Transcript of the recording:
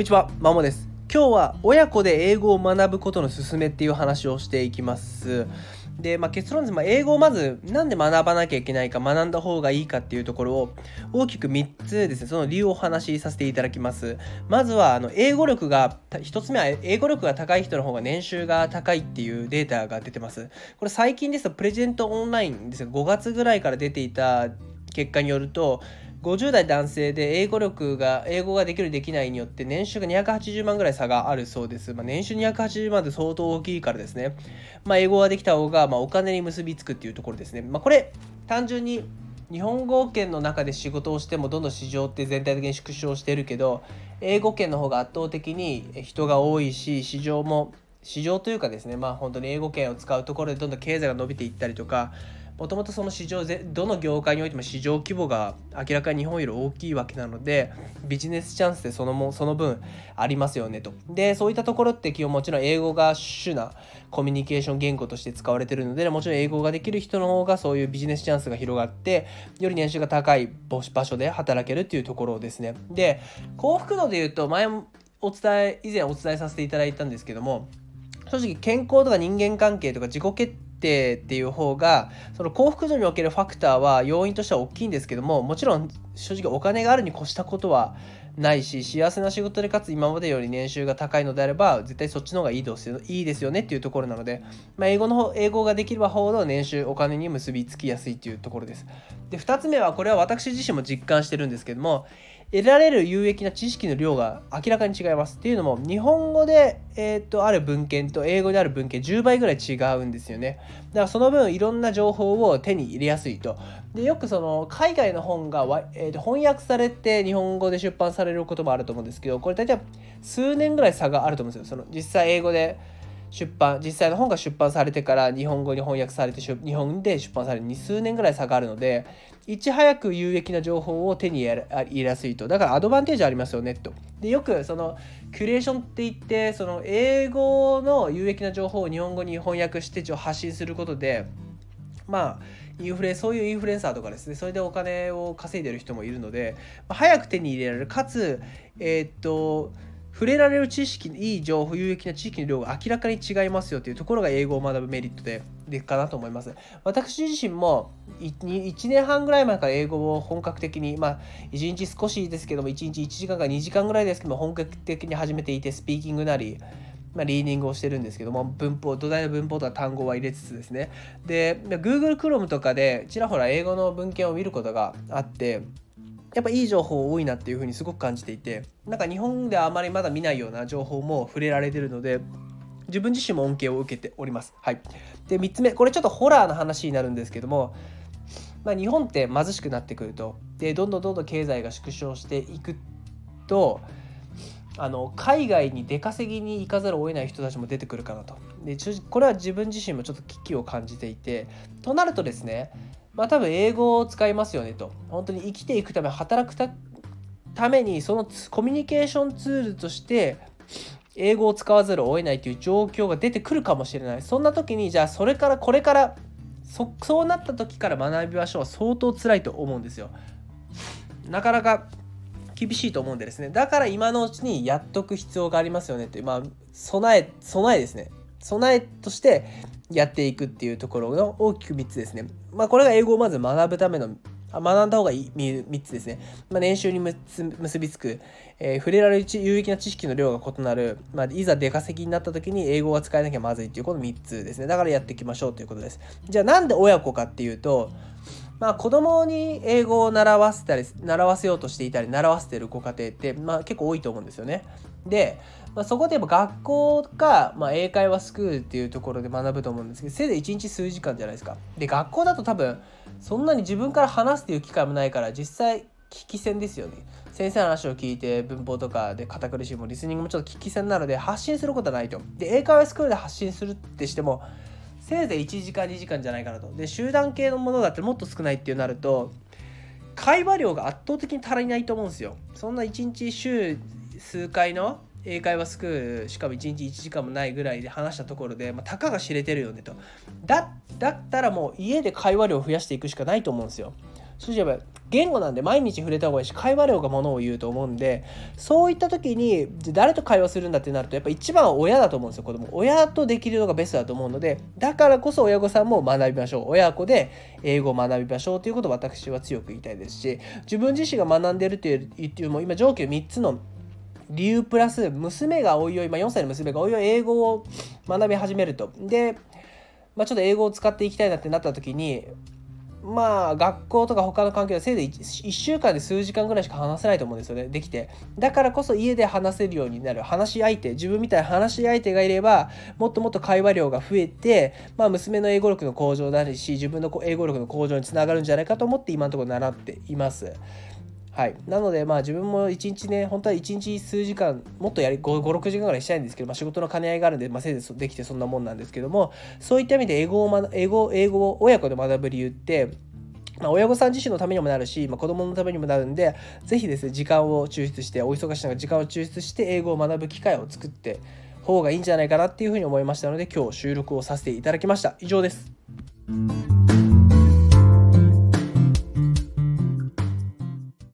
んにちは、まもです。今日は親子で英語を学ぶことの勧めっていう話をしていきます。で、まあ、結論です。まあ、英語をまずなんで学ばなきゃいけないか、学んだ方がいいかっていうところを大きく3つですね、その理由をお話しさせていただきます。まずは、あの、英語力が、1つ目は英語力が高い人の方が年収が高いっていうデータが出てます。これ最近ですと、プレゼントオンラインですが、5月ぐらいから出ていた結果によると、50代男性で英語力が英語ができるできないによって年収が280万ぐらい差があるそうです、まあ、年収280万って相当大きいからですね、まあ、英語ができた方がまお金に結びつくっていうところですね、まあ、これ単純に日本語圏の中で仕事をしてもどんどん市場って全体的に縮小してるけど英語圏の方が圧倒的に人が多いし市場も市場というかですね。まあ本当に英語圏を使うところでどんどん経済が伸びていったりとかもともとその市場でどの業界においても市場規模が明らかに日本より大きいわけなのでビジネスチャンスでそのもその分ありますよねと。でそういったところって基本もちろん英語が主なコミュニケーション言語として使われてるのでもちろん英語ができる人の方がそういうビジネスチャンスが広がってより年収が高い場所で働けるっていうところですね。で幸福度でいうと前お伝え以前お伝えさせていただいたんですけども正直健康とか人間関係とか自己決定定っていう方がその幸福度におけるファクターは要因としては大きいんですけどももちろん正直お金があるに越したことはないし幸せな仕事でかつ今までより年収が高いのであれば絶対そっちの方がいいですよいいですよねっていうところなので、まあ、英語の方英語ができればほど年収お金に結びつきやすいっていうところです。で2つ目はこれは私自身も実感してるんですけども得られる有益な知識の量が明らかに違います。っていうのも日本語で、えー、とある文献と英語である文献10倍ぐらい違うんですよね。だからその分いろんな情報を手に入れやすいと。でよくその海外の本が、えー、と翻訳されて日本語で出版されることもあると思うんですけどこれ大体数年ぐらい差があると思うんですよ。その実際英語で出版実際の本が出版されてから日本語に翻訳されて日本で出版されるに数年ぐらい差があるのでいち早く有益な情報を手に入れやすいと。だからアドバンテージありますよねとでよくそのキュレーションって言ってその英語の有益な情報を日本語に翻訳して発信することでまあインフレそういうインフルエンサーとかですねそれでお金を稼いでる人もいるので、早く手に入れられる。かつえー、っと触れられる知識いい情報有益な知識の量が明らかに違いますよというところが英語を学ぶメリットででかなと思います。私自身も 1, 1年半ぐらい前から英語を本格的にまあ1日少しですけども1日1時間か2時間ぐらいですけども本格的に始めていてスピーキングなりまあ、リーディングをしてるんですけども文法土台の文法とか単語は入れつつですね。で Google Chrome とかでちらほら英語の文献を見ることがあってやっぱいい情報多いなっていうふうにすごく感じていてなんか日本ではあまりまだ見ないような情報も触れられてるので自分自身も恩恵を受けております。はい、で3つ目これちょっとホラーの話になるんですけども、まあ、日本って貧しくなってくるとでどんどんどんどん経済が縮小していくとあの海外に出稼ぎに行かざるを得ない人たちも出てくるかなとでこれは自分自身もちょっと危機を感じていてとなるとですねまあ多分英語を使いますよねと。本当に生きていくため働くためにそのコミュニケーションツールとして英語を使わざるを得ないという状況が出てくるかもしれない。そんな時にじゃあそれからこれからそそうなった時から学びましょう。相当辛いと思うんですよ。なかなか厳しいと思うんでですね。だから今のうちにやっとく必要がありますよねってまあ備え備えですね。備えとしてやっていくっていうところの大きく3つですね。まあ、これが英語をまず学ぶための学んだ方がいい3つですね。まあ、年収に結びつく、えー、触れられる有益な知識の量が異なる、まあ、いざ出稼ぎになった時に英語が使えなきゃまずいっていうこの3つですね。だからやっていきましょうということです。じゃあなんで親子かっていうと、まあ、子供に英語を習わせたり習わせようとしていたり習わせてるご家庭って、まあ、結構多いと思うんですよね。で、まあ、そこでやっぱ学校か、まあ、英会話スクールっていうところで学ぶと思うんですけどせいぜい1日数時間じゃないですか。で学校だと多分そんなに自分から話すっていう機会もないから実際聞き戦ですよね。先生の話を聞いて文法とかで堅苦しいもリスニングもちょっと聞き戦なので発信することはないと。で英会話スクールで発信するってしてもせいぜい1時間2時間じゃないかなと。で集団系のものだってもっと少ないっていうなると会話量が圧倒的に足りないと思うんですよ。そんな1日週数回の英会話スクールしかも1日1時間もないぐらいで話したところで、まあ、たかが知れてるよねと。だだったらもう家で会話量を増やしていくしかないと思うんですよ。正直言えば言語なんで毎日触れた方がいいし会話量がものを言うと思うんでそういった時に誰と会話するんだってなるとやっぱ一番は親だと思うんですよ。子供親とできるのがベストだと思うのでだからこそ親御さんも学びましょう。親子で英語を学びましょうということを私は強く言いたいですし自分自身が学んでるっていうっても今上記3つの理由プラス娘がおいおい、まあ、4歳の娘がおいおい英語を学び始めると。で、まあ、ちょっと英語を使っていきたいなってなった時にまあ学校とか他の環境でせいで 1, 1, 週間で数時間ぐらいしか話せないと思うんですよね。できて。だからこそ家で話せるようになる話し相手自分みたいな話し相手がいればもっともっと会話量が増えて、まあ、娘の英語力の向上だし自分の英語力の向上につながるんじゃないかと思って今のところ習っています。はい、なのでまあ自分も1日ね本当は1日数時間もっとやり56時間ぐらいしたいんですけど、まあ、仕事の兼ね合いがあるんで、まあ、せいぜいできてそんなもんなんですけどもそういった意味で英語を英語英語を親子で学ぶ理由ってまあ、親御さん自身のためにもなるし、まあ、子供のためにもなるんで、ぜひですね、時間を抽出して、お忙しい中、時間を抽出して、英語を学ぶ機会を作って方がいいんじゃないかなっていうふうに思いましたので、今日収録をさせていただきました。以上です。